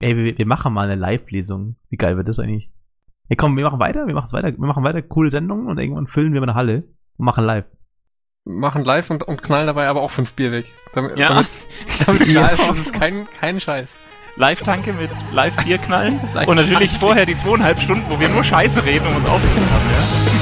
Ey, wir, wir machen mal eine Live-Lesung. Wie geil wird das eigentlich? Ey, komm, wir machen weiter, wir machen weiter, wir machen weiter coole Sendungen und irgendwann füllen wir eine Halle und machen live. Machen live und, und knallen dabei aber auch fünf Bier weg. Damit, Ja. damit, damit klar Ja. ist, das ist kein, kein Scheiß. Live-Tanke mit Live-Bier knallen. Live- und natürlich vorher die zweieinhalb Stunden, wo wir nur Scheiße reden und uns aufziehen haben, ja.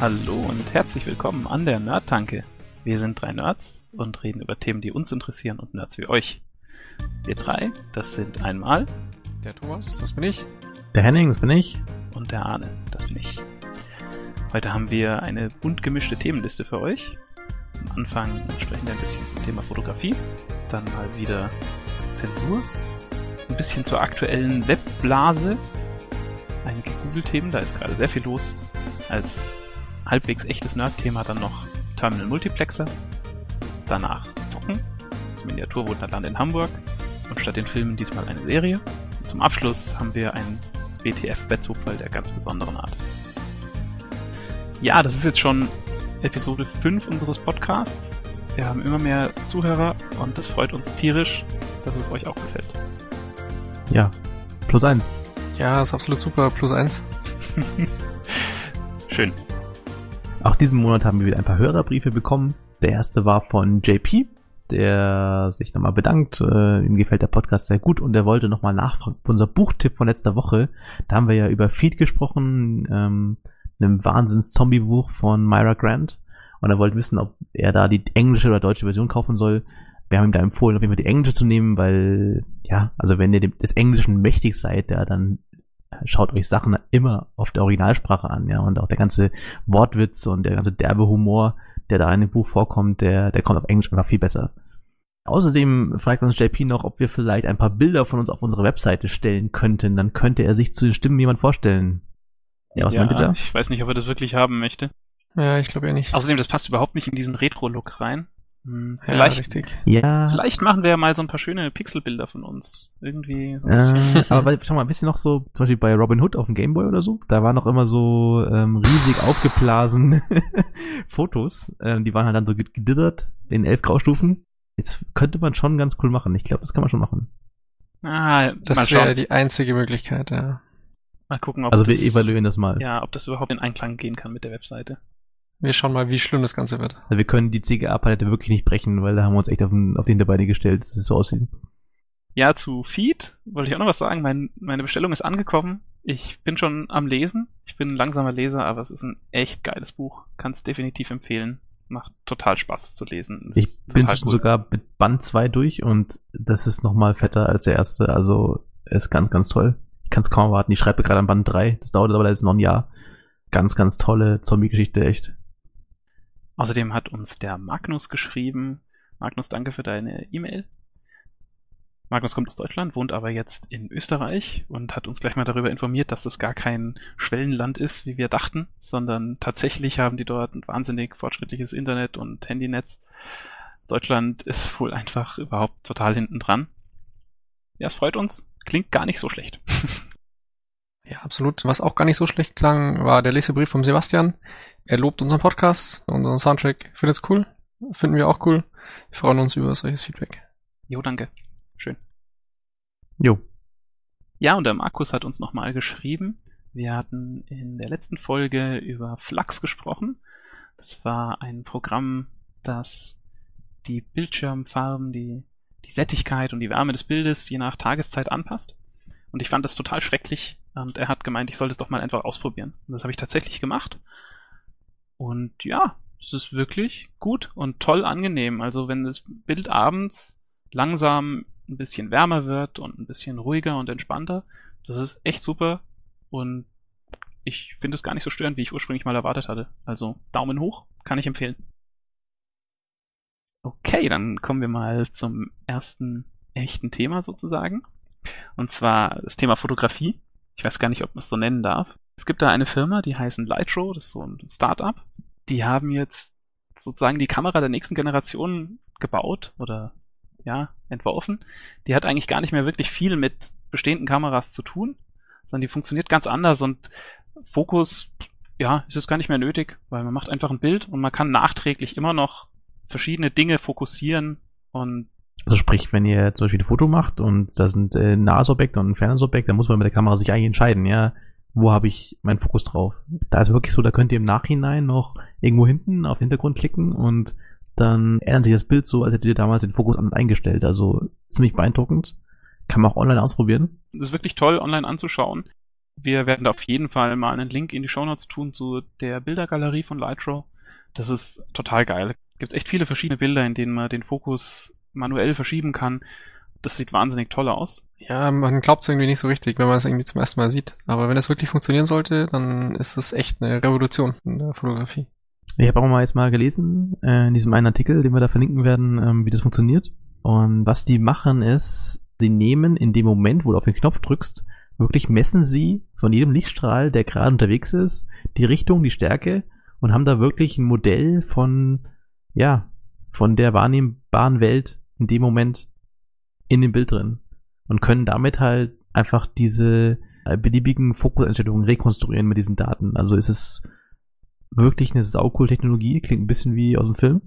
Hallo und herzlich willkommen an der Nerd-Tanke. Wir sind drei Nerds und reden über Themen, die uns interessieren und Nerds wie euch. Wir drei, das sind einmal Der Thomas, das bin ich. Der Henning, das bin ich. und der Arne, das bin ich. Heute haben wir eine bunt gemischte Themenliste für euch. Am Anfang sprechen wir ein bisschen zum Thema Fotografie, dann mal wieder Zensur, ein bisschen zur aktuellen Webblase, einige Google-Themen, da ist gerade sehr viel los. Als halbwegs echtes Nerd-Thema dann noch Terminal Multiplexer, danach Zocken, das Miniaturwunderland in Hamburg und statt den Filmen diesmal eine Serie. Und zum Abschluss haben wir ein WTF-Bettzufall der ganz besonderen Art. Ja, das ist jetzt schon Episode 5 unseres Podcasts. Wir haben immer mehr Zuhörer und das freut uns tierisch, dass es euch auch gefällt. Ja. Plus eins. Ja, ist absolut super. Plus eins. Schön. Auch diesen Monat haben wir wieder ein paar Hörerbriefe bekommen. Der erste war von JP, der sich nochmal bedankt. Äh, ihm gefällt der Podcast sehr gut und er wollte nochmal nachfragen. Unser Buchtipp von letzter Woche, da haben wir ja über Feed gesprochen, ähm, einem Wahnsinns-Zombie-Buch von Myra Grant. Und er wollte wissen, ob er da die englische oder deutsche Version kaufen soll. Wir haben ihm da empfohlen, auf jeden Fall die englische zu nehmen, weil, ja, also wenn ihr des Englischen mächtig seid, ja, dann schaut euch Sachen immer auf der Originalsprache an, ja, und auch der ganze Wortwitz und der ganze derbe Humor, der da in dem Buch vorkommt, der, der kommt auf Englisch einfach viel besser. Außerdem fragt uns JP noch, ob wir vielleicht ein paar Bilder von uns auf unsere Webseite stellen könnten. Dann könnte er sich zu den Stimmen jemand vorstellen. Ja, was meint ihr da? ich weiß nicht, ob er das wirklich haben möchte. Ja, ich glaube ja nicht. Außerdem, das passt überhaupt nicht in diesen Retro-Look rein. Hm, ja, vielleicht, richtig. Ja, vielleicht machen wir ja mal so ein paar schöne Pixelbilder von uns. Irgendwie. so ein äh, aber weil, schau mal, ein bisschen noch so, zum Beispiel bei Robin Hood auf dem Gameboy oder so, da waren noch immer so ähm, riesig aufgeblasen Fotos. Ähm, die waren halt dann so gediddert in elf Graustufen. Jetzt könnte man schon ganz cool machen. Ich glaube, das kann man schon machen. Ah, Das wäre die einzige Möglichkeit, ja. Mal gucken, ob Also wir das, evaluieren das mal. Ja, ob das überhaupt in Einklang gehen kann mit der Webseite. Wir schauen mal, wie schlimm das Ganze wird. Also wir können die CGA-Palette wirklich nicht brechen, weil da haben wir uns echt auf, den, auf die Hinterbeine gestellt, dass es so aussieht. Ja, zu Feed wollte ich auch noch was sagen. Mein, meine Bestellung ist angekommen. Ich bin schon am Lesen. Ich bin ein langsamer Leser, aber es ist ein echt geiles Buch. Kann es definitiv empfehlen. Macht total Spaß es zu lesen. Es Ich bin sogar mit Band 2 durch und das ist nochmal fetter als der erste. Also ist ganz, ganz toll. Ich kann es kaum erwarten. Ich schreibe gerade an Band 3. Das dauert aber jetzt noch ein Jahr. Ganz, ganz tolle Zombie-Geschichte, echt. Außerdem hat uns der Magnus geschrieben. Magnus, danke für deine E-Mail. Magnus kommt aus Deutschland, wohnt aber jetzt in Österreich und hat uns gleich mal darüber informiert, dass das gar kein Schwellenland ist, wie wir dachten, sondern tatsächlich haben die dort ein wahnsinnig fortschrittliches Internet und Handynetz. Deutschland ist wohl einfach überhaupt total hinten dran. Ja, es freut uns. Klingt gar nicht so schlecht. Ja, absolut. Was auch gar nicht so schlecht klang, war der Lesebrief vom Sebastian. Er lobt unseren Podcast, unseren Soundtrack. Findet's cool? Finden wir auch cool. Wir freuen uns über solches Feedback. jo, danke. Schön. Jo. Ja, und der Markus hat uns nochmal geschrieben. Wir hatten in der letzten Folge über Flux gesprochen. Das war ein Programm, das die Bildschirmfarben, die, die Sättigkeit und die Wärme des Bildes je nach Tageszeit anpasst. Und ich fand das total schrecklich. Und er hat gemeint, ich sollte es doch mal einfach ausprobieren. Und das habe ich tatsächlich gemacht. Und ja, es ist wirklich gut und toll angenehm. Also wenn das Bild abends langsam ein bisschen wärmer wird und ein bisschen ruhiger und entspannter. Das ist echt super und ich finde es gar nicht so störend, wie ich ursprünglich mal erwartet hatte. Also Daumen hoch, kann ich empfehlen. Okay, dann kommen wir mal zum ersten echten Thema sozusagen. Und zwar das Thema Fotografie. Ich weiß gar nicht, ob man es so nennen darf. Es gibt da eine Firma, die heißen Lightro, das ist so ein Startup. Die haben jetzt sozusagen die Kamera der nächsten Generation gebaut oder ja, entworfen. Die hat eigentlich gar nicht mehr wirklich viel mit bestehenden Kameras zu tun, sondern die funktioniert ganz anders und Fokus ja, ist es gar nicht mehr nötig, weil man macht einfach ein Bild und man kann nachträglich immer noch verschiedene Dinge fokussieren und also sprich, wenn ihr zum Beispiel ein Foto macht und da sind äh, nahes Objekt und ein fernes Objekt, dann muss man mit der Kamera sich eigentlich entscheiden, ja, wo habe ich meinen Fokus drauf. Da ist wirklich so, da könnt ihr im Nachhinein noch irgendwo hinten auf den Hintergrund klicken und dann ändert sich das Bild so, als hättet ihr damals den Fokus an eingestellt. Also ziemlich beeindruckend. Kann man auch online ausprobieren. Das ist wirklich toll, online anzuschauen. Wir werden da auf jeden Fall mal einen Link in die Show Notes tun zu der Bildergalerie von Lightrow. Das ist total geil. Gibt echt viele verschiedene Bilder, in denen man den Fokus manuell verschieben kann. Das sieht wahnsinnig toll aus. Ja, man glaubt es irgendwie nicht so richtig, wenn man es irgendwie zum ersten Mal sieht. Aber wenn es wirklich funktionieren sollte, dann ist es echt eine Revolution in der Fotografie. Ich habe auch mal jetzt mal gelesen, äh, in diesem einen Artikel, den wir da verlinken werden, ähm, wie das funktioniert. Und was die machen ist, sie nehmen in dem Moment, wo du auf den Knopf drückst, wirklich messen sie von jedem Lichtstrahl, der gerade unterwegs ist, die Richtung, die Stärke und haben da wirklich ein Modell von, ja, von der wahrnehmbaren Welt in dem Moment in dem Bild drin und können damit halt einfach diese äh, beliebigen Fokuseinstellungen rekonstruieren mit diesen Daten. Also ist es wirklich eine saucool Technologie, klingt ein bisschen wie aus dem Film.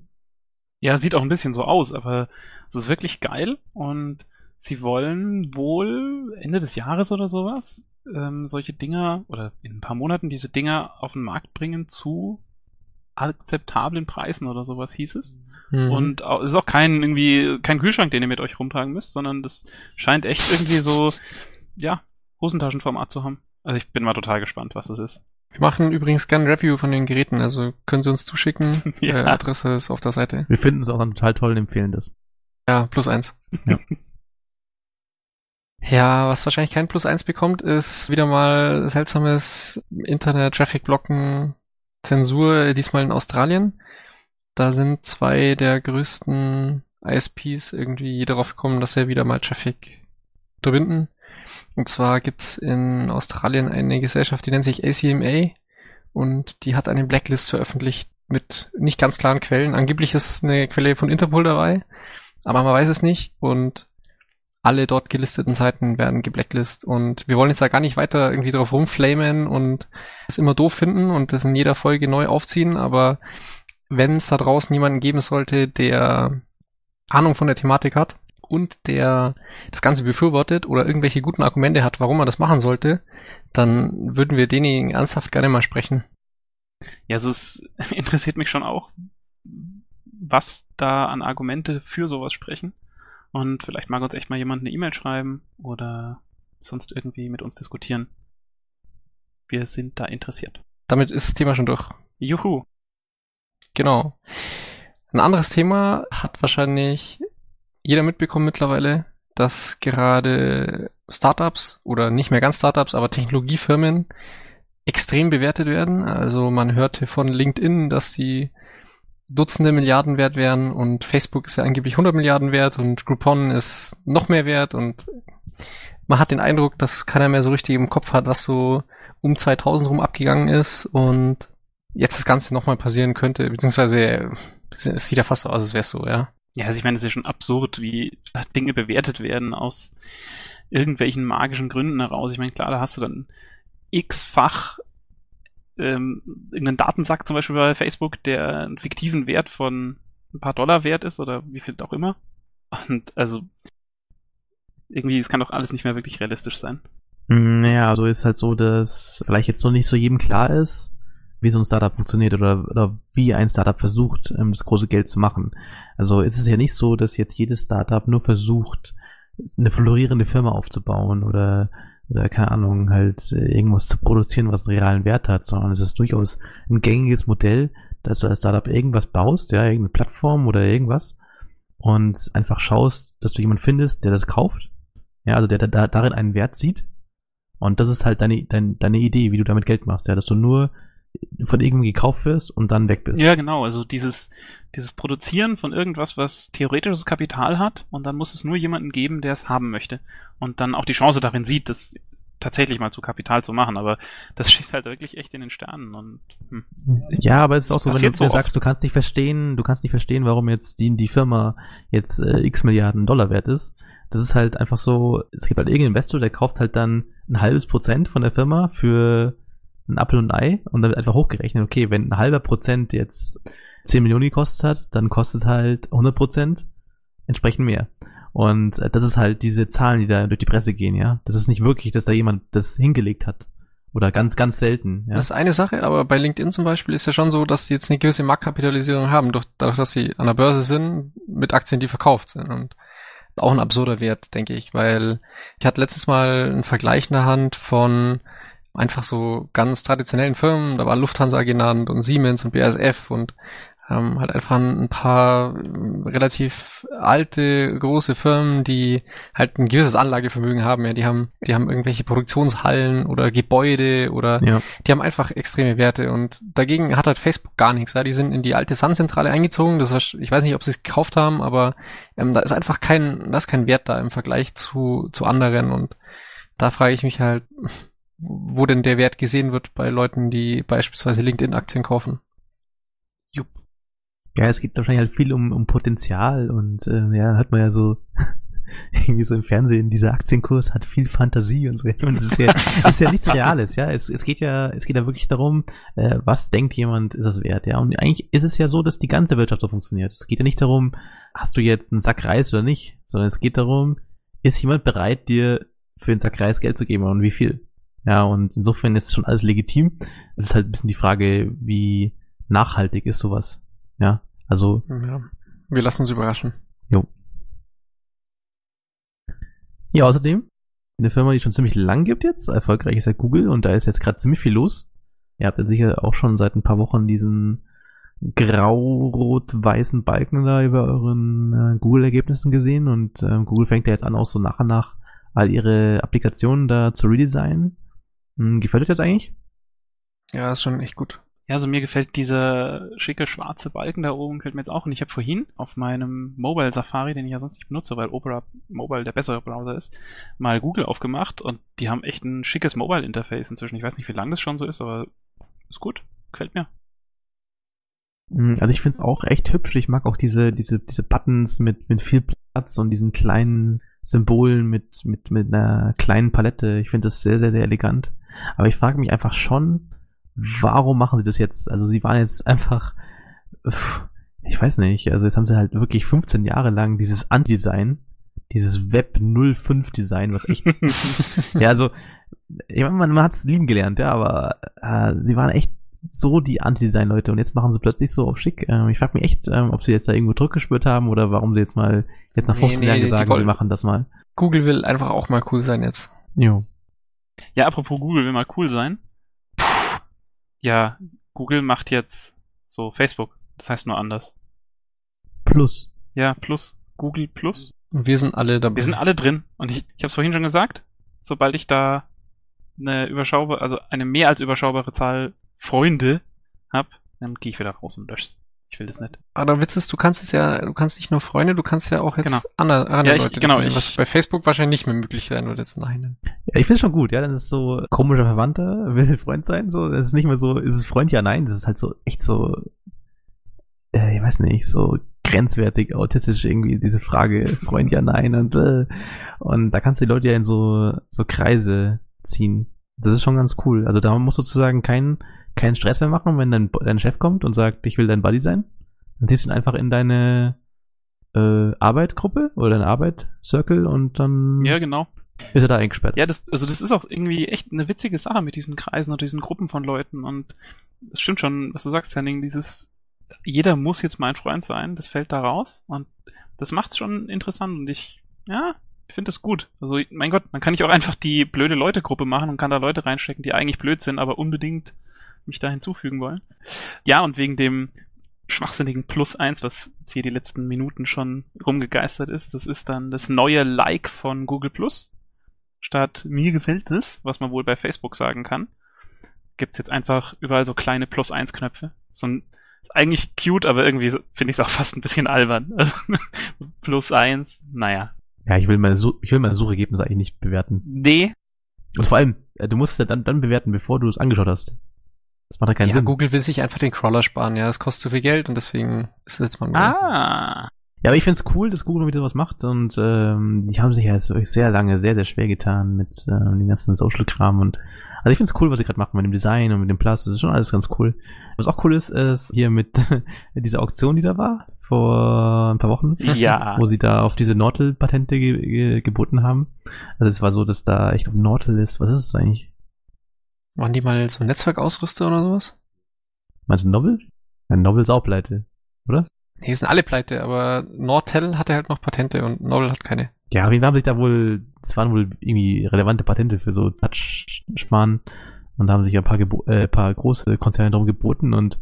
Ja, sieht auch ein bisschen so aus, aber es ist wirklich geil und sie wollen wohl Ende des Jahres oder sowas ähm, solche Dinger oder in ein paar Monaten diese Dinger auf den Markt bringen zu akzeptablen Preisen oder sowas hieß es. Mhm. Und es ist auch kein irgendwie kein Kühlschrank, den ihr mit euch rumtragen müsst, sondern das scheint echt irgendwie so ja Hosentaschenformat zu haben. Also ich bin mal total gespannt, was das ist. Wir machen übrigens gerne ein Review von den Geräten, also können Sie uns zuschicken. ja. äh, Adresse ist auf der Seite. Wir finden es auch dann total toll und empfehlen das. Ja, plus eins. Ja. ja, was wahrscheinlich kein Plus eins bekommt, ist wieder mal seltsames Internet-Traffic-Blocken, Zensur, diesmal in Australien. Da sind zwei der größten ISPs irgendwie darauf gekommen, dass sie wieder mal Traffic unterbinden. Und zwar gibt's in Australien eine Gesellschaft, die nennt sich ACMA und die hat eine Blacklist veröffentlicht mit nicht ganz klaren Quellen. Angeblich ist eine Quelle von Interpol dabei, aber man weiß es nicht und alle dort gelisteten Seiten werden geblacklistet und wir wollen jetzt da gar nicht weiter irgendwie drauf rumflamen und es immer doof finden und das in jeder Folge neu aufziehen, aber wenn es da draußen jemanden geben sollte, der Ahnung von der Thematik hat, und der das Ganze befürwortet oder irgendwelche guten Argumente hat, warum man das machen sollte, dann würden wir denjenigen ernsthaft gerne mal sprechen. Ja, also es interessiert mich schon auch, was da an Argumente für sowas sprechen. Und vielleicht mag uns echt mal jemand eine E-Mail schreiben oder sonst irgendwie mit uns diskutieren. Wir sind da interessiert. Damit ist das Thema schon durch. Juhu. Genau. Ein anderes Thema hat wahrscheinlich jeder mitbekommen mittlerweile, dass gerade Startups oder nicht mehr ganz Startups, aber Technologiefirmen extrem bewertet werden. Also man hörte von LinkedIn, dass die Dutzende Milliarden wert wären und Facebook ist ja angeblich 100 Milliarden wert und Groupon ist noch mehr wert und man hat den Eindruck, dass keiner mehr so richtig im Kopf hat, was so um 2000 rum abgegangen ist und jetzt das Ganze nochmal passieren könnte, beziehungsweise es sieht ja fast so aus, als wäre es so, ja. Ja, also ich meine, es ist ja schon absurd, wie Dinge bewertet werden aus irgendwelchen magischen Gründen heraus. Ich meine, klar, da hast du dann x-fach ähm, irgendeinen Datensack zum Beispiel bei Facebook, der einen fiktiven Wert von ein paar Dollar wert ist oder wie viel auch immer. Und also irgendwie, es kann doch alles nicht mehr wirklich realistisch sein. Naja, also ist halt so, dass vielleicht jetzt noch nicht so jedem klar ist, wie so ein Startup funktioniert oder, oder wie ein Startup versucht, ähm, das große Geld zu machen. Also ist es ja nicht so, dass jetzt jedes Startup nur versucht, eine florierende Firma aufzubauen oder oder keine Ahnung, halt äh, irgendwas zu produzieren, was einen realen Wert hat, sondern es ist durchaus ein gängiges Modell, dass du als Startup irgendwas baust, ja, irgendeine Plattform oder irgendwas und einfach schaust, dass du jemanden findest, der das kauft, ja, also der da, darin einen Wert sieht und das ist halt deine, deine, deine Idee, wie du damit Geld machst, ja, dass du nur von irgendjemandem gekauft wirst und dann weg bist. Ja, genau. Also dieses, dieses Produzieren von irgendwas, was theoretisches Kapital hat und dann muss es nur jemanden geben, der es haben möchte und dann auch die Chance darin sieht, das tatsächlich mal zu Kapital zu machen, aber das steht halt wirklich echt in den Sternen und hm. ja, aber es ist auch so, wenn du so sagst, du kannst nicht verstehen, du kannst nicht verstehen, warum jetzt die, die Firma jetzt äh, x Milliarden Dollar wert ist. Das ist halt einfach so, es gibt halt irgendeinen Investor, der kauft halt dann ein halbes Prozent von der Firma für ein Apfel und ein Ei und dann einfach hochgerechnet, okay, wenn ein halber Prozent jetzt 10 Millionen gekostet hat, dann kostet halt 100 Prozent entsprechend mehr. Und äh, das ist halt diese Zahlen, die da durch die Presse gehen, ja. Das ist nicht wirklich, dass da jemand das hingelegt hat. Oder ganz, ganz selten. Ja? Das ist eine Sache, aber bei LinkedIn zum Beispiel ist ja schon so, dass sie jetzt eine gewisse Marktkapitalisierung haben, durch, dadurch, dass sie an der Börse sind, mit Aktien, die verkauft sind. Und auch ein absurder Wert, denke ich, weil ich hatte letztes Mal einen Vergleich in der Hand von einfach so ganz traditionellen Firmen, da war Lufthansa genannt und Siemens und BASF und ähm, halt einfach ein paar äh, relativ alte, große Firmen, die halt ein gewisses Anlagevermögen haben. Ja, die haben, die haben irgendwelche Produktionshallen oder Gebäude oder ja. die haben einfach extreme Werte und dagegen hat halt Facebook gar nichts. Ja, die sind in die alte Sun-Zentrale eingezogen. Das war, ich weiß nicht, ob sie es gekauft haben, aber ähm, da ist einfach kein, da ist kein Wert da im Vergleich zu, zu anderen und da frage ich mich halt, wo denn der Wert gesehen wird bei Leuten, die beispielsweise LinkedIn-Aktien kaufen. Jupp. Ja, es geht wahrscheinlich halt viel um, um Potenzial und äh, ja, hat man ja so irgendwie so im Fernsehen, dieser Aktienkurs hat viel Fantasie und so. Und das ist ja, das ist ja nichts Reales, ja. Es, es geht ja, es geht ja wirklich darum, äh, was denkt jemand, ist das wert, ja. Und eigentlich ist es ja so, dass die ganze Wirtschaft so funktioniert. Es geht ja nicht darum, hast du jetzt einen Sack Reis oder nicht, sondern es geht darum, ist jemand bereit, dir für einen Sack Reis Geld zu geben und wie viel? Ja, und insofern ist schon alles legitim. Es ist halt ein bisschen die Frage, wie nachhaltig ist sowas. Ja, also. Ja, wir lassen uns überraschen. Jo. Ja, außerdem, eine Firma, die schon ziemlich lang gibt jetzt, erfolgreich ist ja Google und da ist jetzt gerade ziemlich viel los. Ihr habt ja sicher auch schon seit ein paar Wochen diesen grau-rot-weißen Balken da über euren äh, Google-Ergebnissen gesehen und äh, Google fängt ja jetzt an, auch so nach und nach all ihre Applikationen da zu redesignen. Hm, gefällt euch das eigentlich? Ja, ist schon echt gut. Ja, also mir gefällt dieser schicke schwarze Balken da oben, gefällt mir jetzt auch. Und ich habe vorhin auf meinem Mobile Safari, den ich ja sonst nicht benutze, weil Opera Mobile der bessere Browser ist, mal Google aufgemacht und die haben echt ein schickes Mobile-Interface inzwischen. Ich weiß nicht, wie lange das schon so ist, aber ist gut. Gefällt mir. Hm, also ich finde es auch echt hübsch. Ich mag auch diese, diese, diese Buttons mit, mit viel Platz und diesen kleinen Symbolen mit, mit, mit einer kleinen Palette. Ich finde das sehr, sehr, sehr elegant. Aber ich frage mich einfach schon, warum machen sie das jetzt? Also sie waren jetzt einfach, ich weiß nicht, also jetzt haben sie halt wirklich 15 Jahre lang dieses Andesign, dieses Web 05 Design, was echt, ja, also, ich meine, man, man hat es lieben gelernt, ja, aber äh, sie waren echt so die Anti-Design-Leute und jetzt machen sie plötzlich so auf schick. Ähm, ich frage mich echt, ähm, ob sie jetzt da irgendwo Druck gespürt haben oder warum sie jetzt mal jetzt nach 15 nee, nee, Jahren gesagt haben, sie machen das mal. Google will einfach auch mal cool sein jetzt. Jo. Ja, apropos Google will mal cool sein ja, Google macht jetzt so Facebook. Das heißt nur anders. Plus. Ja, plus. Google Plus. Und wir sind alle dabei. Wir sind alle drin. Und ich, ich habe es vorhin schon gesagt, sobald ich da eine überschaubare, also eine mehr als überschaubare Zahl Freunde hab, dann gehe ich wieder raus und lösche ich will das nicht. Aber der Witz ist, du kannst es ja, du kannst nicht nur Freunde, du kannst ja auch jetzt genau. andere, andere ja, ich, Leute genau, ich, was bei Facebook wahrscheinlich nicht mehr möglich sein wird jetzt nein. Ja, ich finde es schon gut, ja, dann ist so komischer Verwandter, will Freund sein, so, das ist nicht mehr so, ist es Freund, ja, nein, das ist halt so, echt so, äh, ich weiß nicht, so grenzwertig, autistisch irgendwie, diese Frage, Freund, ja, nein, und, äh, und da kannst du die Leute ja in so, so Kreise ziehen. Das ist schon ganz cool. Also da musst du sozusagen keinen, keinen Stress mehr machen, wenn dein, dein Chef kommt und sagt, ich will dein Buddy sein. Dann ziehst du ihn einfach in deine äh, Arbeitgruppe oder deine Arbeit-Circle und dann ja, genau. ist er da eingesperrt. Ja, das, also das ist auch irgendwie echt eine witzige Sache mit diesen Kreisen und diesen Gruppen von Leuten und es stimmt schon, was du sagst, Henning, dieses jeder muss jetzt mein Freund sein, das fällt da raus und das macht's schon interessant und ich, ja, ich finde das gut. Also, mein Gott, man kann nicht auch einfach die blöde Leute-Gruppe machen und kann da Leute reinstecken, die eigentlich blöd sind, aber unbedingt mich da hinzufügen wollen. Ja, und wegen dem schwachsinnigen Plus eins, was jetzt hier die letzten Minuten schon rumgegeistert ist, das ist dann das neue Like von Google Plus. Statt mir gefällt es, was man wohl bei Facebook sagen kann, gibt's jetzt einfach überall so kleine Plus eins Knöpfe. So ein, eigentlich cute, aber irgendwie finde ich es auch fast ein bisschen albern. Also, plus eins, naja. Ja, ich will meine, ich will meine Suchergebnisse eigentlich nicht bewerten. Nee. Und vor allem, äh, du musst es ja dann, dann bewerten, bevor du es angeschaut hast. Das macht ja keinen ja, Sinn. Google will sich einfach den Crawler sparen, ja. Das kostet zu viel Geld und deswegen ist es jetzt mal. Ah. Ja, aber ich find's cool, dass Google wieder was macht und ähm, die haben sich ja jetzt wirklich sehr lange sehr, sehr schwer getan mit ähm, dem ganzen Social-Kram und also ich find's cool, was sie gerade machen mit dem Design und mit dem Plus, das ist schon alles ganz cool. Was auch cool ist, ist hier mit dieser Auktion, die da war, vor ein paar Wochen, Ja. wo sie da auf diese Nortel-Patente ge ge geboten haben. Also es war so, dass da, ich glaube, Nortel ist, was ist es eigentlich? Waren die mal so Netzwerkausrüster oder sowas? Meinst du Nobel? Ja, Nobel ist auch pleite. Nee, die sind alle pleite, aber Nortel hatte halt noch Patente und Nobel hat keine. Ja, aber die haben sich da wohl, es waren wohl irgendwie relevante Patente für so Touch-Schmarrn und da haben sich ein paar, gebo äh, paar große Konzerne darum geboten und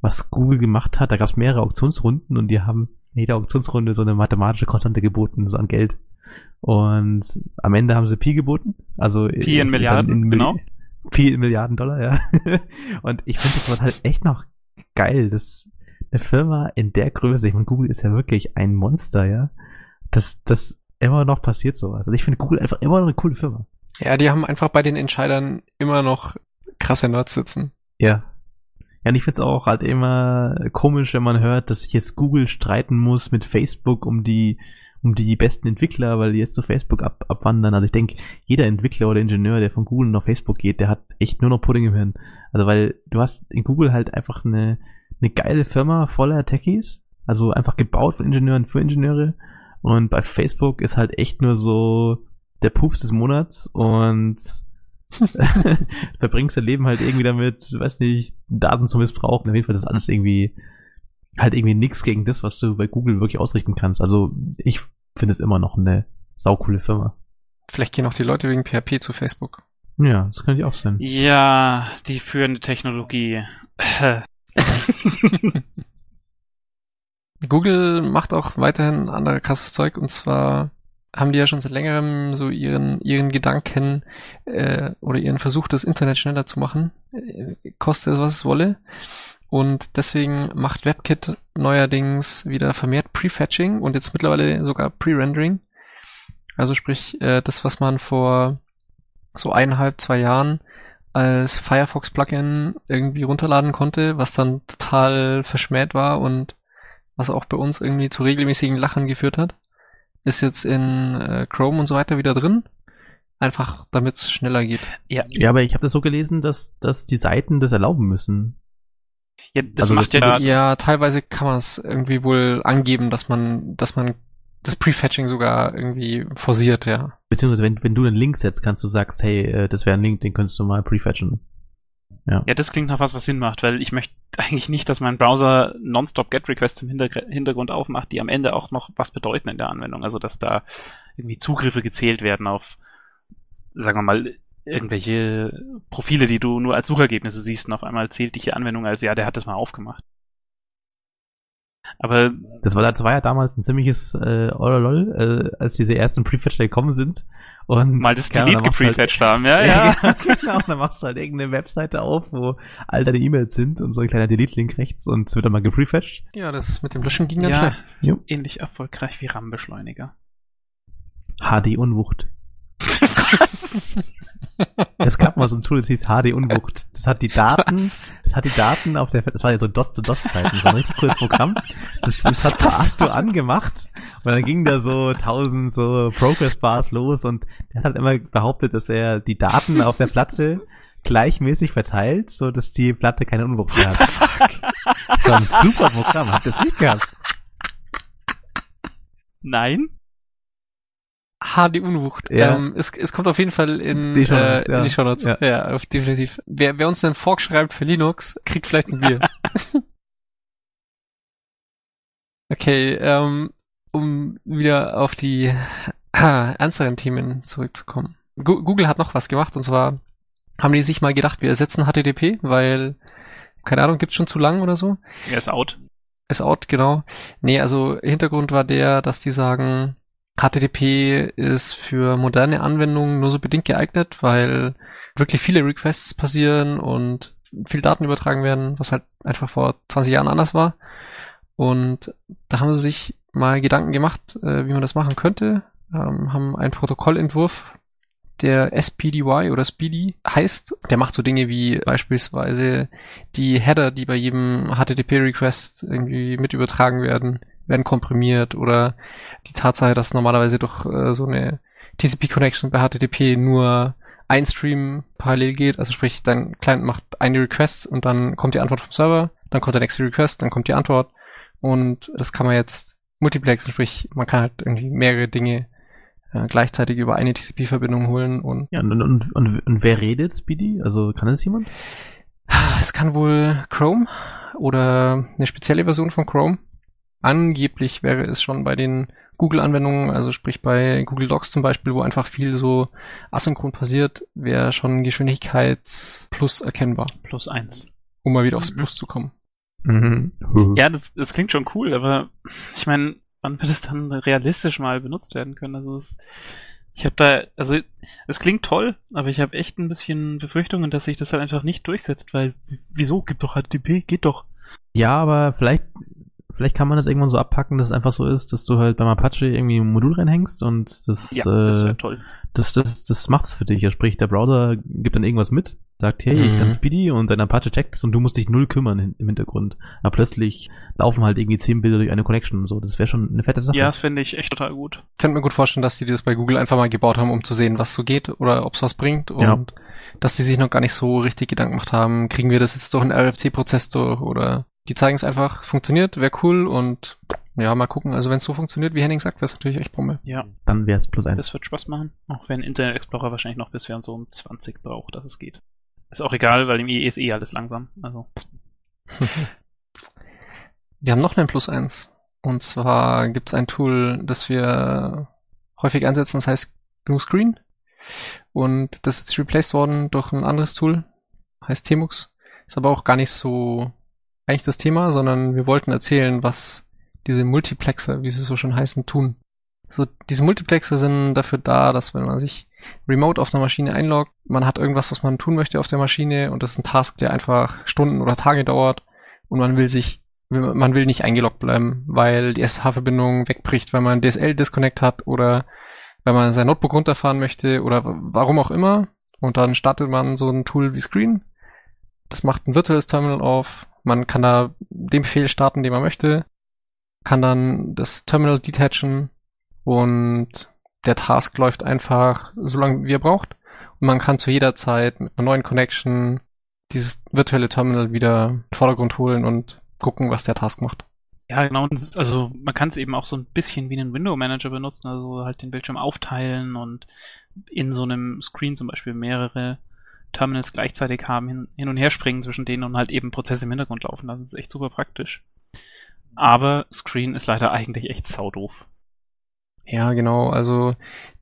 was Google gemacht hat, da gab es mehrere Auktionsrunden und die haben in jeder Auktionsrunde so eine mathematische Konstante geboten, so an Geld. Und am Ende haben sie Pi geboten, also Pi in äh, Milliarden, dann in genau. In Milliarden Dollar, ja. und ich finde das war halt echt noch geil, dass eine Firma in der Größe, ich meine, Google ist ja wirklich ein Monster, ja, dass das immer noch passiert sowas. Also ich finde Google einfach immer noch eine coole Firma. Ja, die haben einfach bei den Entscheidern immer noch krasse Nerds sitzen. Ja. Ja, und ich finde es auch halt immer komisch, wenn man hört, dass sich jetzt Google streiten muss mit Facebook um die um die besten Entwickler, weil die jetzt zu Facebook ab, abwandern. Also ich denke, jeder Entwickler oder Ingenieur, der von Google nach Facebook geht, der hat echt nur noch Pudding im Hirn. Also weil du hast in Google halt einfach eine, eine geile Firma voller Techies, also einfach gebaut von Ingenieuren für Ingenieure. Und bei Facebook ist halt echt nur so der Pups des Monats und verbringst dein Leben halt irgendwie damit, weiß nicht, Daten zu missbrauchen. Auf jeden Fall das ist alles irgendwie halt irgendwie nix gegen das, was du bei Google wirklich ausrichten kannst. Also ich finde es immer noch eine saukoole Firma. Vielleicht gehen auch die Leute wegen PHP zu Facebook. Ja, das könnte ich auch sein. Ja, die führende Technologie. Google macht auch weiterhin andere krasses Zeug und zwar haben die ja schon seit längerem so ihren ihren Gedanken äh, oder ihren Versuch, das Internet schneller zu machen, äh, koste es was es wolle. Und deswegen macht WebKit neuerdings wieder vermehrt Prefetching und jetzt mittlerweile sogar Pre-Rendering. Also sprich, äh, das, was man vor so eineinhalb, zwei Jahren als Firefox-Plugin irgendwie runterladen konnte, was dann total verschmäht war und was auch bei uns irgendwie zu regelmäßigen Lachen geführt hat, ist jetzt in äh, Chrome und so weiter wieder drin. Einfach damit es schneller geht. Ja, Ja, aber ich habe das so gelesen, dass, dass die Seiten das erlauben müssen. Ja das Also, macht ja, das- Ja, teilweise kann man es irgendwie wohl angeben, dass man, dass man das Prefetching sogar irgendwie forciert, ja. Beziehungsweise wenn, wenn du einen Link setzt, kannst du sagst, hey, äh, das wäre ein Link, den könntest du mal prefetchen. ja, das klingt nach was, was Sinn macht, weil ich möchte eigentlich nicht, dass mein Browser nonstop Get-Requests im Hintergr- Hintergrund aufmacht, die am Ende auch noch was bedeuten in der Anwendung. Also, dass da irgendwie Zugriffe gezählt werden auf, sagen wir mal, irgendwelche Profile, die du nur als Suchergebnisse siehst und auf einmal zählt dich die Anwendung als, ja, der hat das mal aufgemacht. Aber Das war, das war ja damals ein ziemliches äh, Ololol, äh, als diese ersten Prefetcher gekommen sind. Und mal das Delete du halt- geprefetcht haben, ja, ja. genau, dann machst du halt irgendeine Webseite auf, wo all deine E-Mails sind und so ein kleiner Delete-Link rechts und es wird dann mal geprefetcht. Ja, das mit dem Löschen ging ganz ja, schnell. Jo. ähnlich erfolgreich wie RAM-Beschleuniger. HD-Unwucht. Es gab mal so ein Tool, das hieß HD-Unwucht. Das hat die Daten, Was? das hat die Daten auf der, das war ja so DOS-zu-DOS-Zeiten, das war ein richtig cooles Programm. Das, das hast, du, hast du angemacht und dann ging da so tausend so Progress-Bars los und der hat halt immer behauptet, dass er die Daten auf der Platte gleichmäßig verteilt, so dass die Platte keine Unwucht mehr hat. Das war ein super Programm, ihr das nicht gehabt? Nein? HD Unwucht. Ja. Ähm, es, es kommt auf jeden Fall in Die Shownotes, äh, ja. in die Shownotes. Ja. Ja, auf, definitiv. Wer, wer uns einen Fork schreibt für Linux, kriegt vielleicht ein Bier. okay, ähm, um wieder auf die ah, ernsteren Themen zurückzukommen. Google hat noch was gemacht und zwar haben die sich mal gedacht, wir ersetzen HTTP, weil, keine Ahnung, gibt's schon zu lang oder so? Er ist out. Ist out, genau. Nee, also Hintergrund war der, dass die sagen, HTTP ist für moderne Anwendungen nur so bedingt geeignet, weil wirklich viele Requests passieren und viel Daten übertragen werden, was halt einfach vor 20 Jahren anders war. Und da haben sie sich mal Gedanken gemacht, äh, wie man das machen könnte, ähm, haben einen Protokollentwurf, der SPDY oder Speedy heißt. Der macht so Dinge wie beispielsweise die Header, die bei jedem HTTP-Request irgendwie mit übertragen werden, werden komprimiert oder die Tatsache, dass normalerweise durch äh, so eine TCP-Connection bei HTTP nur ein Stream parallel geht, also sprich, dein Client macht eine Request und dann kommt die Antwort vom Server, dann kommt der nächste Request, dann kommt die Antwort und das kann man jetzt multiplexen, sprich, man kann halt irgendwie mehrere Dinge äh, gleichzeitig über eine TCP-Verbindung holen und. Ja, und, und, und, und wer redet Speedy? Also kann das jemand? Es kann wohl Chrome oder eine spezielle Version von Chrome. Angeblich wäre es schon bei den Google-Anwendungen, also sprich bei Google Docs zum Beispiel, wo einfach viel so asynchron passiert, wäre schon Geschwindigkeitsplus erkennbar. Plus eins. Um mal wieder aufs Plus zu kommen. Mhm. Ja, das, das klingt schon cool, aber ich meine, wann wird es dann realistisch mal benutzt werden können? Also es, ich habe da, also es klingt toll, aber ich habe echt ein bisschen Befürchtungen, dass sich das halt einfach nicht durchsetzt, weil wieso? Gibt doch HTTP, geht doch. Ja, aber vielleicht Vielleicht kann man das irgendwann so abpacken, dass es einfach so ist, dass du halt beim Apache irgendwie ein Modul reinhängst und das, Ja, das äh, wäre toll. das, das, das macht's für dich. Ja, sprich, der Browser gibt dann irgendwas mit, sagt, hey, ich Mhm. kann Speedy und dein Apache checkt es und du musst dich null kümmern im Hintergrund. Aber plötzlich laufen halt irgendwie zehn Bilder durch eine Connection und so. Das wäre schon eine fette Sache. Ja, das finde ich echt total gut. Ich könnte mir gut vorstellen, dass die das bei Google einfach mal gebaut haben, um zu sehen, was so geht oder ob es was bringt und Ja. dass die sich noch gar nicht so richtig Gedanken gemacht haben, kriegen wir das jetzt durch einen RFC-Prozess durch oder die zeigen es einfach, funktioniert, wäre cool und ja, mal gucken. Also wenn es so funktioniert, wie Henning sagt, wäre es natürlich echt Bombe. Ja, Dann wäre es plus eins. das wird Spaß machen. Auch wenn Internet Explorer wahrscheinlich noch bis Version so 20 braucht, dass es geht. Ist auch egal, weil im IE ist eh alles langsam. Also, Wir haben noch einen Plus eins. Und zwar gibt es ein Tool, das wir häufig einsetzen, das heißt GNU Screen. Und das ist jetzt replaced worden durch ein anderes Tool, heißt Temux. Ist aber auch gar nicht so eigentlich das Thema, sondern wir wollten erzählen, was diese Multiplexer, wie sie so schon heißen, tun. So, diese Multiplexer sind dafür da, dass wenn man sich remote auf einer Maschine einloggt, man hat irgendwas, was man tun möchte auf der Maschine und das ist ein Task, der einfach Stunden oder Tage dauert und man will sich man will nicht eingeloggt bleiben, weil die SSH-Verbindung wegbricht, weil man DSL-Disconnect hat oder weil man sein Notebook runterfahren möchte oder warum auch immer. Und dann startet man so ein Tool wie Screen. Das macht ein virtuelles Terminal auf. Man kann da den Befehl starten, den man möchte, kann dann das Terminal detachen und der Task läuft einfach so lange, wie er braucht. Und man kann zu jeder Zeit mit einer neuen Connection dieses virtuelle Terminal wieder in den Vordergrund holen und gucken, was der Task macht. ja, genau. Also, man kann es eben auch so ein bisschen wie einen Window Manager benutzen, also halt den Bildschirm aufteilen und in so einem Screen zum Beispiel mehrere Terminals gleichzeitig haben, hin, hin und her springen zwischen denen und halt eben Prozesse im Hintergrund laufen. Das ist echt super praktisch. Aber Screen ist leider eigentlich echt saudoof. Ja, genau. Also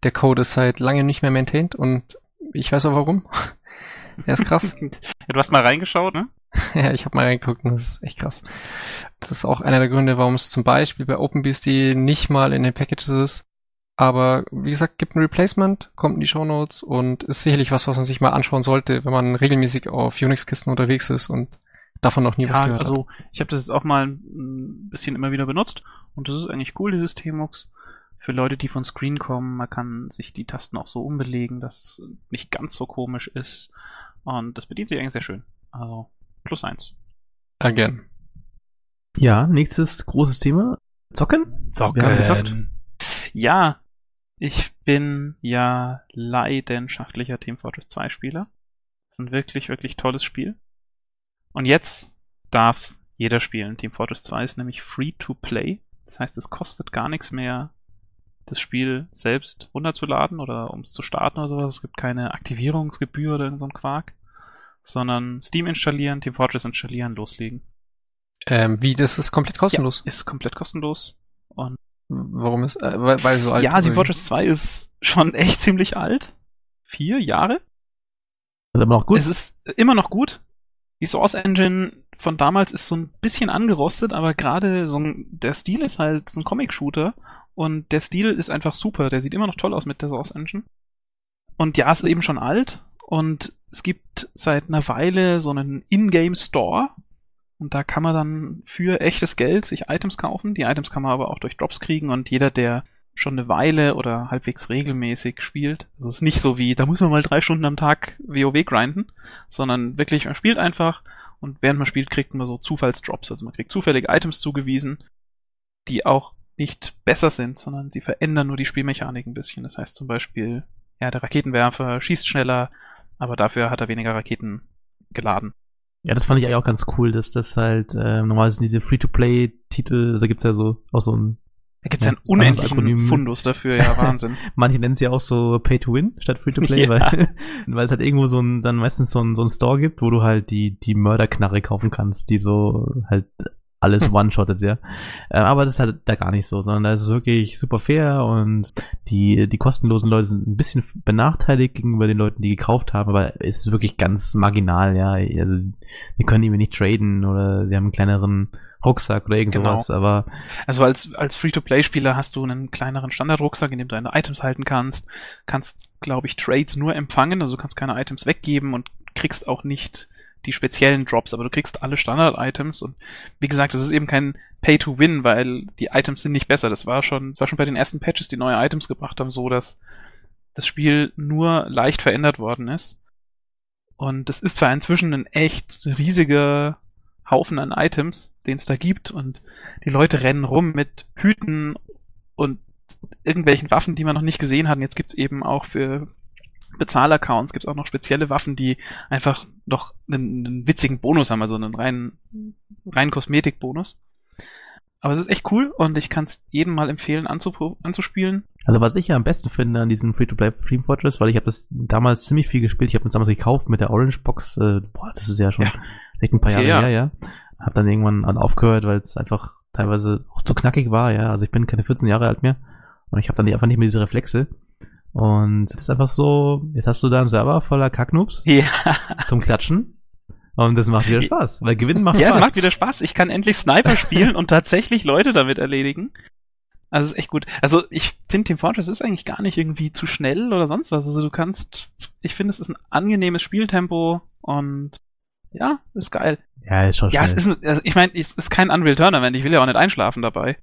der Code ist seit langem nicht mehr maintained und ich weiß auch warum. Er ist krass. ja, du hast mal reingeschaut, ne? ja, ich habe mal reingeguckt und das ist echt krass. Das ist auch einer der Gründe, warum es zum Beispiel bei OpenBSD nicht mal in den Packages ist. Aber wie gesagt, gibt ein Replacement, kommt in die Show Notes und ist sicherlich was, was man sich mal anschauen sollte, wenn man regelmäßig auf Unix-Kisten unterwegs ist und davon noch nie was Ja, gehört also ich habe das jetzt auch mal ein bisschen immer wieder benutzt und das ist eigentlich cool, dieses Tmux. Für Leute, die von Screen kommen, man kann sich die Tasten auch so umbelegen, dass es nicht ganz so komisch ist. Und das bedient sich eigentlich sehr schön. Also plus eins. hat. Again. Ja, nächstes großes Thema. Zocken? Wir haben gezockt. Ja, ich bin ja leidenschaftlicher Team Fortress 2 Spieler. Das ist ein wirklich, wirklich tolles Spiel. Und jetzt darf's jeder spielen. Team Fortress 2 ist nämlich free to play. Das heißt, es kostet gar nichts mehr, das Spiel selbst runterzuladen oder um es zu starten oder sowas. Es gibt keine Aktivierungsgebühr oder irgend so ein Quark. Sondern Steam installieren, Team Fortress installieren, loslegen. Ähm, wie, das ist komplett kostenlos. Ist komplett kostenlos. Warum ist, äh, weil, weil so alt ja, wie? Fortress 2 ist schon echt ziemlich alt. Vier Jahre? Das ist aber noch gut. Es ist immer noch gut. Die Source Engine von damals ist so ein bisschen angerostet, aber gerade so ein, der Stil ist halt so ein Comic-Shooter und der Stil ist einfach super. Der sieht immer noch toll aus mit der Source Engine. Und ja, es ist eben schon alt und es gibt seit einer Weile so einen Ingame Store und da kann man dann für echtes Geld sich Items kaufen. Die Items kann man aber auch durch Drops kriegen und jeder, der schon eine Weile oder halbwegs regelmäßig spielt. Also es ist nicht so wie, da muss man mal drei Stunden am Tag WoW grinden, sondern wirklich, man spielt einfach und während man spielt, kriegt man so Zufallsdrops. Also man kriegt zufällige Items zugewiesen die auch nicht besser sind, sondern sie verändern nur die Spielmechanik ein bisschen. Das heißt zum Beispiel, ja, der Raketenwerfer schießt schneller, aber dafür hat er weniger Raketen geladen. Ja, das fand ich eigentlich auch ganz cool, dass das halt, äh, normalerweise sind diese Free-to-Play-Titel, da gibt's ja so auch so ein Da gibt's ja, einen unendlichen Fundus dafür, ja, Wahnsinn. Manche nennen es ja auch so Pay-to-Win statt Free-to-Play, Ja. weil, weil es halt irgendwo so ein, dann meistens so ein, so ein Store gibt, wo du halt die, die Mörderknarre kaufen kannst, die so halt alles one-shottet, ja. Äh, aber das ist halt da gar nicht so, sondern da ist es wirklich super fair und die, die kostenlosen Leute sind ein bisschen benachteiligt gegenüber den Leuten, die gekauft haben, aber es ist wirklich ganz marginal, ja. Also, die können irgendwie nicht traden oder sie haben einen kleineren Rucksack oder irgend Genau. sowas, aber Also als, als Free-to-Play-Spieler hast du einen kleineren Standardrucksack, in dem du deine Items halten kannst, kannst, glaube ich, Trades nur empfangen, also kannst keine Items weggeben und kriegst auch nicht die speziellen Drops, aber du kriegst alle Standard-Items und wie gesagt, das ist eben kein Pay-to-Win, weil die Items sind nicht besser. Das war schon, das war schon bei den ersten Patches, die neue Items gebracht haben, so, dass das Spiel nur leicht verändert worden ist. Und es ist zwar inzwischen ein echt riesiger Haufen an Items, den es da gibt und die Leute rennen rum mit Hüten und irgendwelchen Waffen, die man noch nicht gesehen hat. Und jetzt gibt's eben auch für Bezahlaccounts gibt's auch noch spezielle Waffen, die einfach noch einen, einen witzigen Bonus haben, also einen reinen, reinen Kosmetikbonus. Aber es ist echt cool und ich kann es jedem mal empfehlen anzuspielen. Also was ich ja am besten finde an diesem Free-to-Play Team Fortress, weil ich habe das damals ziemlich viel gespielt. Ich habe das damals gekauft mit der Orange Box. Äh, boah, das ist ja schon Ja. echt ein paar Jahre Vier Jahre. her, ja. Hab dann irgendwann an aufgehört, weil es einfach teilweise auch zu knackig war, ja. Also ich bin keine 14 Jahre alt mehr und ich habe dann einfach nicht mehr diese Reflexe. Und das ist einfach so, jetzt hast du da einen Server voller Kacknoobs Ja, zum Klatschen und das macht wieder Spaß, weil Gewinnen macht ja es Spaß. macht wieder Spaß. Ich kann endlich Sniper spielen und tatsächlich Leute damit erledigen. Also es ist echt gut. Also ich finde Team Fortress ist eigentlich gar nicht irgendwie zu schnell oder sonst was. Also du kannst, ich finde es ist ein angenehmes Spieltempo und ja, ist geil. ja, ist schon Ja, es schnell. ist, ein, also ich meine, es ist kein Unreal Tournament. Ich will ja auch nicht einschlafen dabei.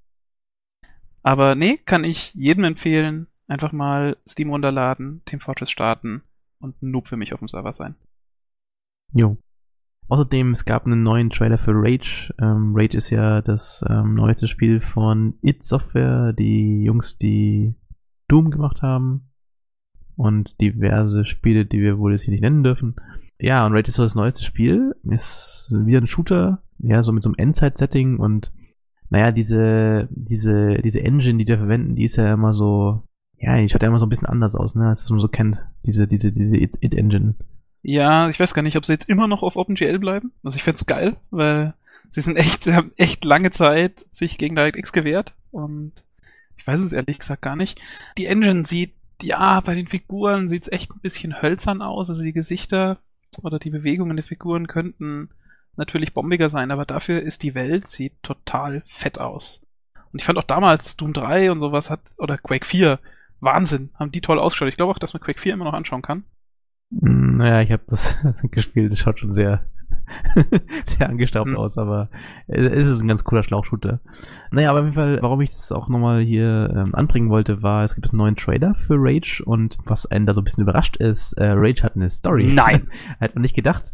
Aber nee, kann ich jedem empfehlen. Einfach mal Steam runterladen, Team Fortress starten und ein Noob für mich auf dem Server sein. Jo. Außerdem, es gab einen neuen Trailer für Rage. Ähm, Rage ist ja das ähm, neueste Spiel von id Software, die Jungs, die Doom gemacht haben. Und diverse Spiele, die wir wohl jetzt hier nicht nennen dürfen. Ja, und Rage ist so das neueste Spiel. Ist wieder ein Shooter, ja, so mit so einem Endzeit-Setting und naja, diese, diese, diese Engine, die die verwenden, die ist ja immer so, ja, die schaut ja immer so ein bisschen anders aus, ne, als was man so kennt. Diese, diese, diese It-Engine. Ja, ich weiß gar nicht, ob sie jetzt immer noch auf OpenGL bleiben. Also ich find's geil, weil sie sind echt, sie haben echt lange Zeit sich gegen DirectX gewehrt und ich weiß es ehrlich gesagt gar nicht. Die Engine sieht, ja, bei den Figuren sieht's echt ein bisschen hölzern aus, also die Gesichter oder die Bewegungen der Figuren könnten natürlich bombiger sein, aber dafür ist die Welt, sieht total fett aus. Und ich fand auch damals Doom 3 und sowas hat, oder Quake 4, Wahnsinn, haben die toll ausgeschaut. Ich glaube auch, dass man Quake 4 immer noch anschauen kann. Mm, Naja, ich habe das gespielt. Das schaut schon sehr, sehr angestaubt Hm. aus, aber es ist ein ganz cooler Schlauchshooter. Naja, aber auf jeden Fall, warum ich das auch nochmal hier ähm, anbringen wollte, war, es gibt einen neuen Trailer für Rage und was einen da so ein bisschen überrascht ist, äh, Rage hat eine Story. Nein. Hätte man nicht gedacht.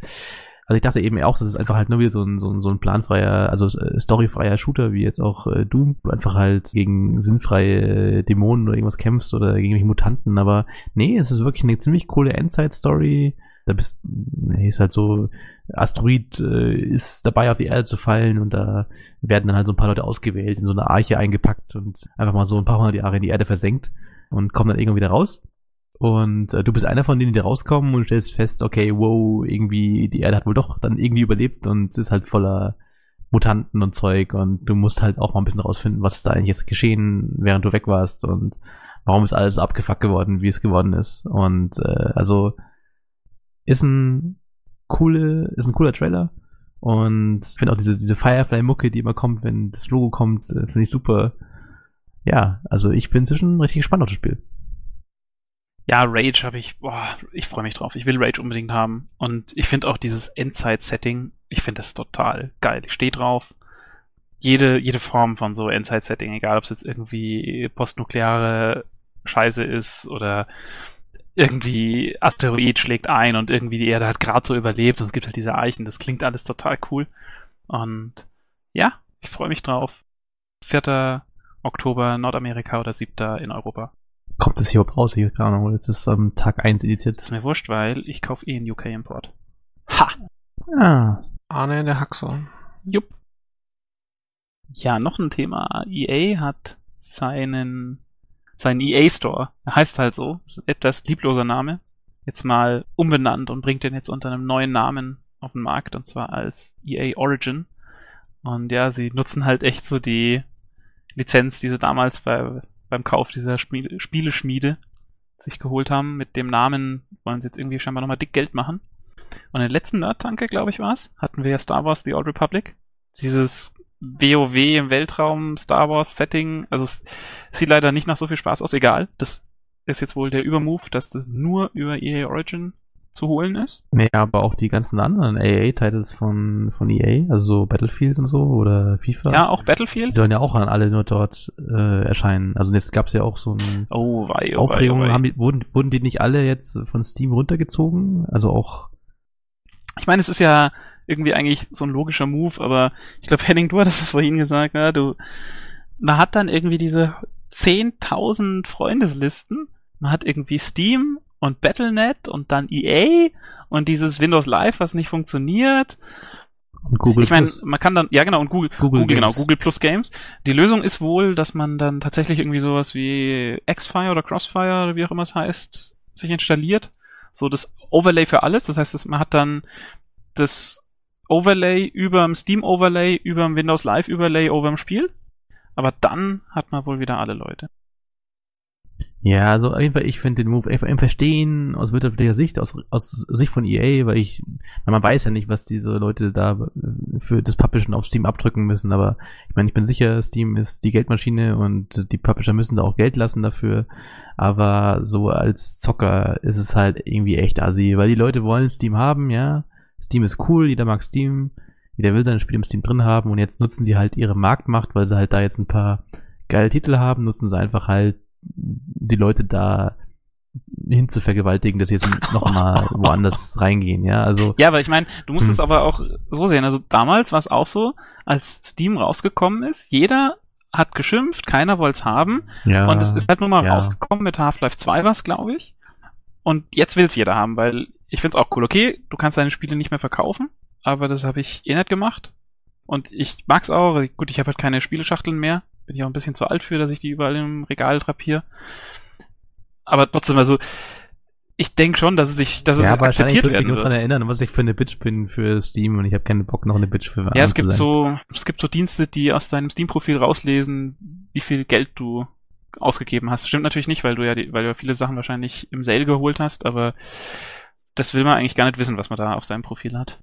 Also ich dachte eben auch, das ist einfach halt nur wieder so ein, so ein, so ein planfreier, also äh, storyfreier Shooter, wie jetzt auch äh, Doom, wo einfach halt gegen sinnfreie äh, Dämonen oder irgendwas kämpfst oder gegen irgendwelche Mutanten, aber nee, es ist wirklich eine ziemlich coole Endzeit-Story. Da bist, nee, ist halt so, Asteroid äh, ist dabei auf die Erde zu fallen und da werden dann halt so ein paar Leute ausgewählt, in so eine Arche eingepackt und einfach mal so ein paar hundert Jahre in die Erde versenkt und kommen dann irgendwann wieder raus. Und äh, du bist einer von denen, die rauskommen und stellst fest, okay, wow, irgendwie, die Erde hat wohl doch dann irgendwie überlebt und ist halt voller Mutanten und Zeug und du musst halt auch mal ein bisschen rausfinden, was ist da eigentlich jetzt geschehen, während du weg warst und warum ist alles so abgefuckt geworden, wie es geworden ist. Und äh, also ist ein coole, ist ein cooler Trailer. Und ich finde auch diese, diese Firefly-Mucke, die immer kommt, wenn das Logo kommt, äh, finde ich super. Ja, also ich bin inzwischen richtig gespannt auf das Spiel. Ja, Rage habe ich, boah, ich freue mich drauf. Ich will Rage unbedingt haben. Und ich finde auch dieses Endzeit-Setting, ich finde das total geil. Ich stehe drauf. Jede, jede Form von so Endzeit-Setting, egal ob es jetzt irgendwie postnukleare Scheiße ist oder irgendwie Asteroid schlägt ein und irgendwie die Erde hat gerade so überlebt und es gibt halt diese Eichen. Das klingt alles total cool. Und ja, ich freue mich drauf. 4. Oktober Nordamerika oder 7. in Europa. Kommt das hier überhaupt raus? Hier, keine Ahnung, jetzt ist am Tag 1 editiert. Das ist mir wurscht, weil ich kaufe eh einen UK-Import. Ha! Ah, Arne der Haxor. Jupp. Ja, noch ein Thema. EA hat seinen, seinen EA Store, er heißt halt so, ist ein etwas liebloser Name, jetzt mal umbenannt und bringt den jetzt unter einem neuen Namen auf den Markt, und zwar als EA Origin. Und ja, sie nutzen halt echt so die Lizenz, die sie damals bei, beim Kauf dieser Spiele, Spieleschmiede sich geholt haben. Mit dem Namen wollen sie jetzt irgendwie scheinbar nochmal dick Geld machen. Und in der letzten Nerd-Tanke, glaube ich, war es, hatten wir ja Star Wars The Old Republic. Dieses WoW im Weltraum, Star Wars Setting. Also es sieht leider nicht nach so viel Spaß aus. Egal. Das ist jetzt wohl der Übermove, dass das nur über EA Origin zu holen ist. nee, aber auch die ganzen anderen AA-Titles von, von EA, also so Battlefield und so oder FIFA. Ja, auch Die Battlefield. sollen ja auch an alle nur dort äh, erscheinen. Also jetzt gab es ja auch so ein Oh, wei, oh, Aufregung. wei, oh, wei. Haben die, wurden, wurden die nicht alle jetzt von Steam runtergezogen? Also auch Ich meine, es ist ja irgendwie eigentlich so ein logischer Move, aber ich glaube, Henning, du hattest es vorhin gesagt, ja, du, man hat dann irgendwie diese 10.000 Freundeslisten, man hat irgendwie Steam und Battle.net und dann EA und dieses Windows Live, was nicht funktioniert. und Google ich meine, man kann dann, ja genau, und Google, Google Google, genau. Google Plus Games. Die Lösung ist wohl, dass man dann tatsächlich irgendwie sowas wie Xfire oder Crossfire oder wie auch immer es heißt, sich installiert. So das Overlay für alles. Das heißt, dass man hat dann das Overlay überm Steam Overlay, überm Windows Live Overlay overm Spiel. Aber dann hat man wohl wieder alle Leute. Ja, also auf jeden Fall, ich finde den Move einfach im Verstehen aus wirtschaftlicher Sicht, aus, aus Sicht von EA, weil ich, man weiß ja nicht, was diese Leute da äh, für das Publishen auf Steam abdrücken müssen, aber ich meine, ich bin sicher, Steam ist die Geldmaschine und die Publisher müssen da auch Geld lassen dafür, aber so als Zocker ist es halt irgendwie echt assi, weil die Leute wollen Steam haben, ja, Steam ist cool, jeder mag Steam, jeder will sein Spiel im Steam drin haben und jetzt nutzen die halt ihre Marktmacht, weil sie halt da jetzt ein paar geile Titel haben, nutzen sie einfach halt die Leute da hin zu vergewaltigen, dass sie jetzt noch mal woanders reingehen, ja, also Ja, aber ich meine, du musst Hm. es aber auch so sehen. Also damals war es auch so, als Steam rausgekommen ist, jeder hat geschimpft, keiner wollte es haben. ja, Und es ist halt nur mal ja. rausgekommen mit Half-Life 2 was, glaube ich. Und jetzt will es jeder haben, weil ich find's auch cool. Okay, du kannst deine Spiele nicht mehr verkaufen, aber das habe ich eh nicht gemacht. Und ich mag's auch. Gut, ich habe halt keine Spieleschachteln mehr. Bin ich auch ein bisschen zu alt für, dass ich die überall im Regal drapiere. Aber trotzdem, also ich denke schon, dass es sich, dass ja, es aber akzeptiert wird mich werden nur wird. daran erinnern, was ich für eine Bitch bin für Steam und ich habe keinen Bock noch eine Bitch für Ja, es zu gibt sein. so, es gibt so Dienste, die aus deinem Steam-Profil rauslesen, wie viel Geld du ausgegeben hast. Stimmt natürlich nicht, weil du ja, die, weil du ja viele Sachen wahrscheinlich im Sale geholt hast, aber das will man eigentlich gar nicht wissen, was man da auf seinem Profil hat.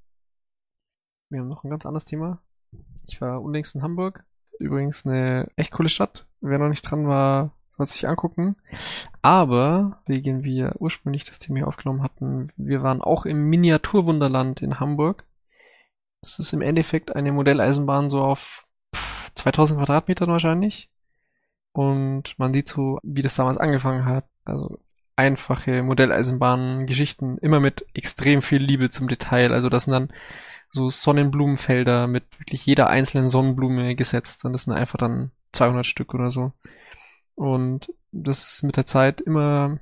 Wir haben noch ein ganz anderes Thema. Ich war unlängst in Hamburg. Übrigens eine echt coole Stadt. Wer noch nicht dran war, soll sich angucken. Aber, wegen wir ursprünglich das Thema hier aufgenommen hatten, wir waren auch im Miniaturwunderland in Hamburg. Das ist im Endeffekt eine Modelleisenbahn so auf pff, 2000 Quadratmetern wahrscheinlich. Und man sieht so, wie das damals angefangen hat. Also einfache Modelleisenbahn-Geschichten, immer mit extrem viel Liebe zum Detail. Also das sind dann so Sonnenblumenfelder mit wirklich jeder einzelnen Sonnenblume gesetzt. Und das sind einfach dann 200 Stück oder so. Und das ist mit der Zeit immer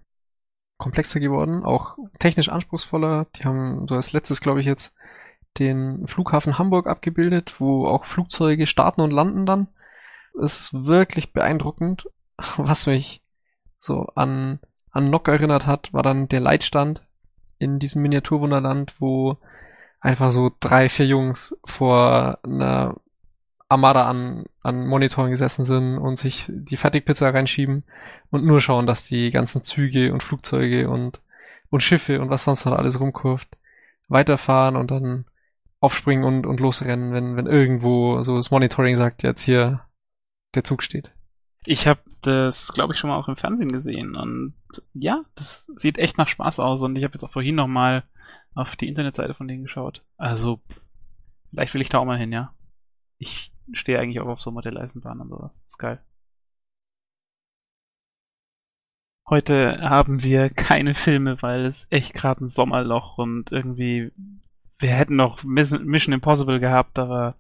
komplexer geworden, auch technisch anspruchsvoller. Die haben so als letztes, glaube ich, jetzt den Flughafen Hamburg abgebildet, wo auch Flugzeuge starten und landen dann. Es ist wirklich beeindruckend. Was mich so an, an Nock erinnert hat, war dann der Leitstand in diesem Miniaturwunderland, wo einfach so drei, vier Jungs vor einer Armada an, an Monitoren gesessen sind und sich die Fertigpizza reinschieben und nur schauen, dass die ganzen Züge und Flugzeuge und, und Schiffe und was sonst noch alles rumkurft, weiterfahren und dann aufspringen und, und losrennen, wenn, wenn irgendwo so das Monitoring sagt, jetzt hier der Zug steht. Ich habe das, glaube ich, schon mal auch im Fernsehen gesehen und ja, das sieht echt nach Spaß aus und ich habe jetzt auch vorhin noch mal auf die Internetseite von denen geschaut. Also vielleicht will ich da auch mal hin, ja. Ich stehe eigentlich auch auf so Modelleisenbahnen und sowas. Ist geil. Heute haben wir keine Filme, weil es echt gerade ein Sommerloch und irgendwie wir hätten noch Miss- Mission Impossible gehabt, aber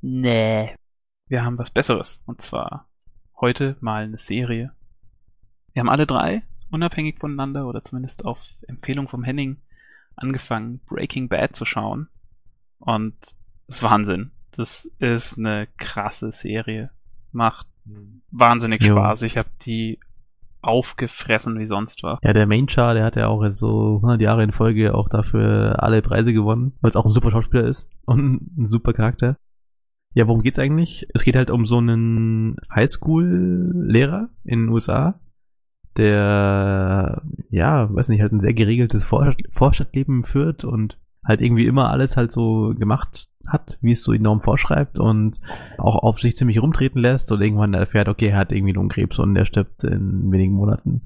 nee. wir haben was Besseres. Und zwar heute mal eine Serie. Wir haben alle drei, unabhängig voneinander oder zumindest auf Empfehlung vom Henning, angefangen, Breaking Bad zu schauen. Und das ist Wahnsinn. Das ist eine krasse Serie. Macht wahnsinnig Jo. Spaß. Ich habe die aufgefressen wie sonst was. Ja, der Main Char, der hat ja auch jetzt so 100 Jahre in Folge auch dafür alle Preise gewonnen, weil es auch ein super Schauspieler ist und ein super Charakter. Ja, worum geht's eigentlich? Es geht halt um so einen Highschool-Lehrer in den USA, der, ja, weiß nicht, halt ein sehr geregeltes Vor Vorstadtleben führt und halt irgendwie immer alles halt so gemacht hat, wie es so die Norm vorschreibt und auch auf sich ziemlich rumtreten lässt und irgendwann erfährt, okay, er hat irgendwie Lungenkrebs und er stirbt in wenigen Monaten.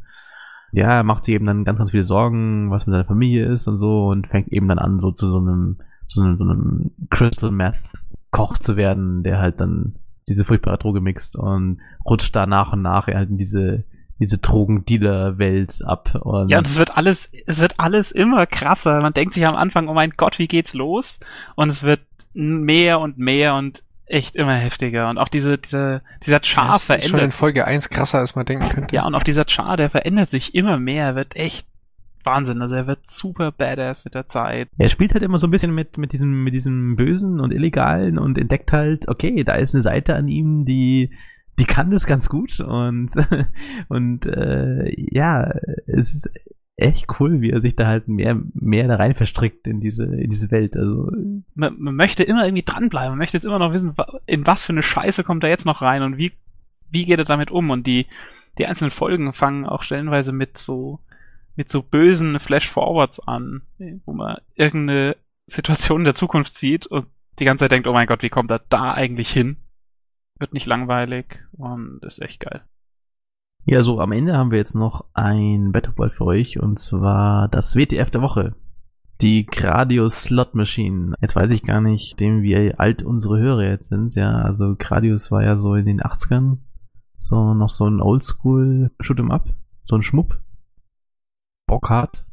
Ja, er macht sich eben dann ganz, ganz viele Sorgen, was mit seiner Familie ist und so und fängt eben dann an, so zu so einem, so einem, so einem Crystal Meth Koch zu werden, der halt dann diese furchtbare Droge mixt und rutscht da nach und nach halt in diese, diese Drogendealer-Welt ab. Und Ja, und es wird alles, es wird alles immer krasser. Man denkt sich am Anfang, oh mein Gott, wie geht's los? Und es wird mehr und mehr und echt immer heftiger. Und auch diese, diese, dieser Char Das ist schon in verändert. Folge 1 krasser, als man denken könnte. Ja, und auch dieser Char, der verändert sich immer mehr, Er wird echt Wahnsinn. Also er wird super badass mit der Zeit. Er spielt halt immer so ein bisschen mit, mit diesem, mit diesem Bösen und Illegalen und entdeckt halt, okay, da ist eine Seite an ihm, die, die kann das ganz gut und, und äh, ja, es ist echt cool, wie er sich da halt mehr, mehr da rein verstrickt in diese, in diese Welt. Also, Man, man möchte immer irgendwie dranbleiben. Man möchte jetzt immer noch wissen, in was für eine Scheiße kommt er jetzt noch rein und wie, wie geht er damit um? Und die, die einzelnen Folgen fangen auch stellenweise mit so, mit so bösen Flash-Forwards an, wo man irgendeine Situation in der Zukunft sieht und die ganze Zeit denkt, oh mein Gott, wie kommt er da eigentlich hin? Wird nicht langweilig und ist echt geil. ja, so am Ende haben wir jetzt noch ein Battleball für euch und zwar das WTF der Woche. Die Gradius Slot Machine. Jetzt weiß ich gar nicht, dem wie alt unsere Hörer jetzt sind. Ja, also Gradius war ja so in den 80ern so noch so ein Oldschool Shoot'em Up, so ein Schmupp. Bockhart.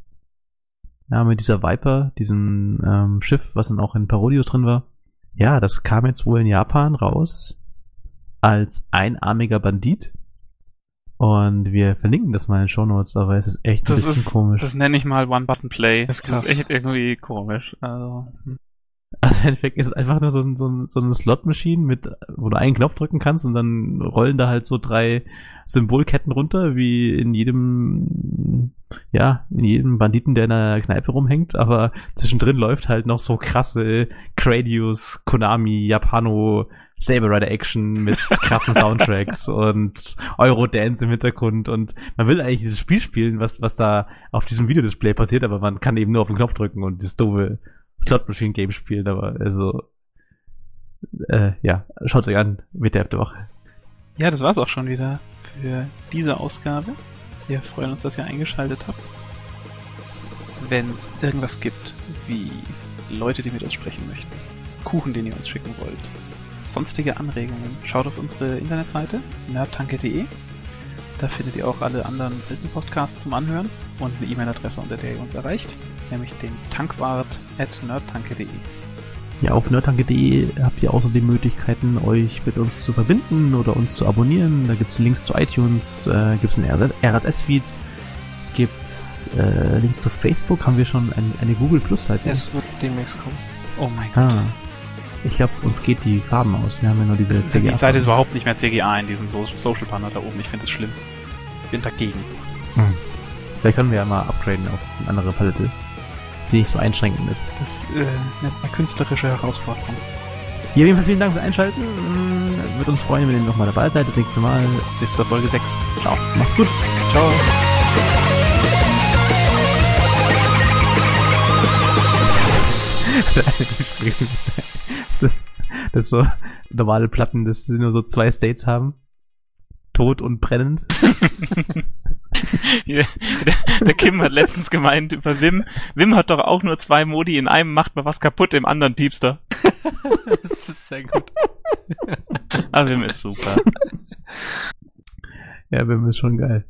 Ja, mit dieser Viper, diesem ähm, Schiff, was dann auch in Parodius drin war. Ja, das kam jetzt wohl in Japan raus als einarmiger Bandit. Und wir verlinken das mal in den Shownotes, aber es ist echt ein Das bisschen ist, komisch. das nenne ich mal One-Button-Play. Das ist Das ist echt irgendwie komisch. Also, hm. Also im Endeffekt ist es einfach nur so, ein, so, ein, so eine Slot-Machine, mit, wo du einen Knopf drücken kannst und dann rollen da halt so drei Symbolketten runter, wie in jedem, ja, in jedem Banditen, der in der Kneipe rumhängt, aber zwischendrin läuft halt noch so krasse Gradius, Konami, Japano, Saber Rider Action mit krassen Soundtracks und Eurodance im Hintergrund und man will eigentlich dieses Spiel spielen, was, was da auf diesem Videodisplay passiert, aber man kann eben nur auf den Knopf drücken und das doofe Slot Machine Game spielen, aber also äh, ja, schaut euch an, WTF der Woche. Ja, das war's auch schon wieder für diese Ausgabe. Wir freuen uns, dass ihr eingeschaltet habt. Wenn es irgendwas gibt, wie Leute, die mit uns sprechen möchten, Kuchen, den ihr uns schicken wollt, sonstige Anregungen, schaut auf unsere Internetseite nerdtanke.de. Da findet ihr auch alle anderen alten Podcasts zum Anhören und eine E-Mail-Adresse, unter der ihr uns erreicht, nämlich den tankwart.nerdtanke.de. Ja, auf nerdtanke.de habt ihr außerdem Möglichkeiten, euch mit uns zu verbinden oder uns zu abonnieren. Da gibt's Links zu iTunes, äh, gibt's einen RSS-Feed, gibt's äh, Links zu Facebook, haben wir schon ein, eine Google Plus-Seite. Es wird demnächst kommen. Oh mein Gott. Ah. Ich glaube, uns geht die Farben aus. Wir haben ja nur diese Das, das, die CGA Seite ist überhaupt nicht mehr CGA in diesem so Social Banner da oben. Ich finde es schlimm. Ich bin dagegen. Hm. Vielleicht können wir ja mal upgraden auf eine andere Palette, die nicht so einschränkend ist. Das äh, man künstlerische Herausforderung. Hier auf jeden Fall vielen Dank fürs Einschalten. Würde uns freuen, wenn ihr nochmal dabei seid. Das nächste Mal. Bis zur Folge 6. Ciao. Macht's gut. Ciao. das ist so normale Platten, dass sie nur so zwei States haben. Tot und brennend. Der, der Kim hat letztens gemeint über Wim. Wim hat doch auch nur zwei Modi. In einem macht man was kaputt, im anderen piepst er. das ist sehr gut. Aber Wim ist super. Ja, Wim ist schon geil.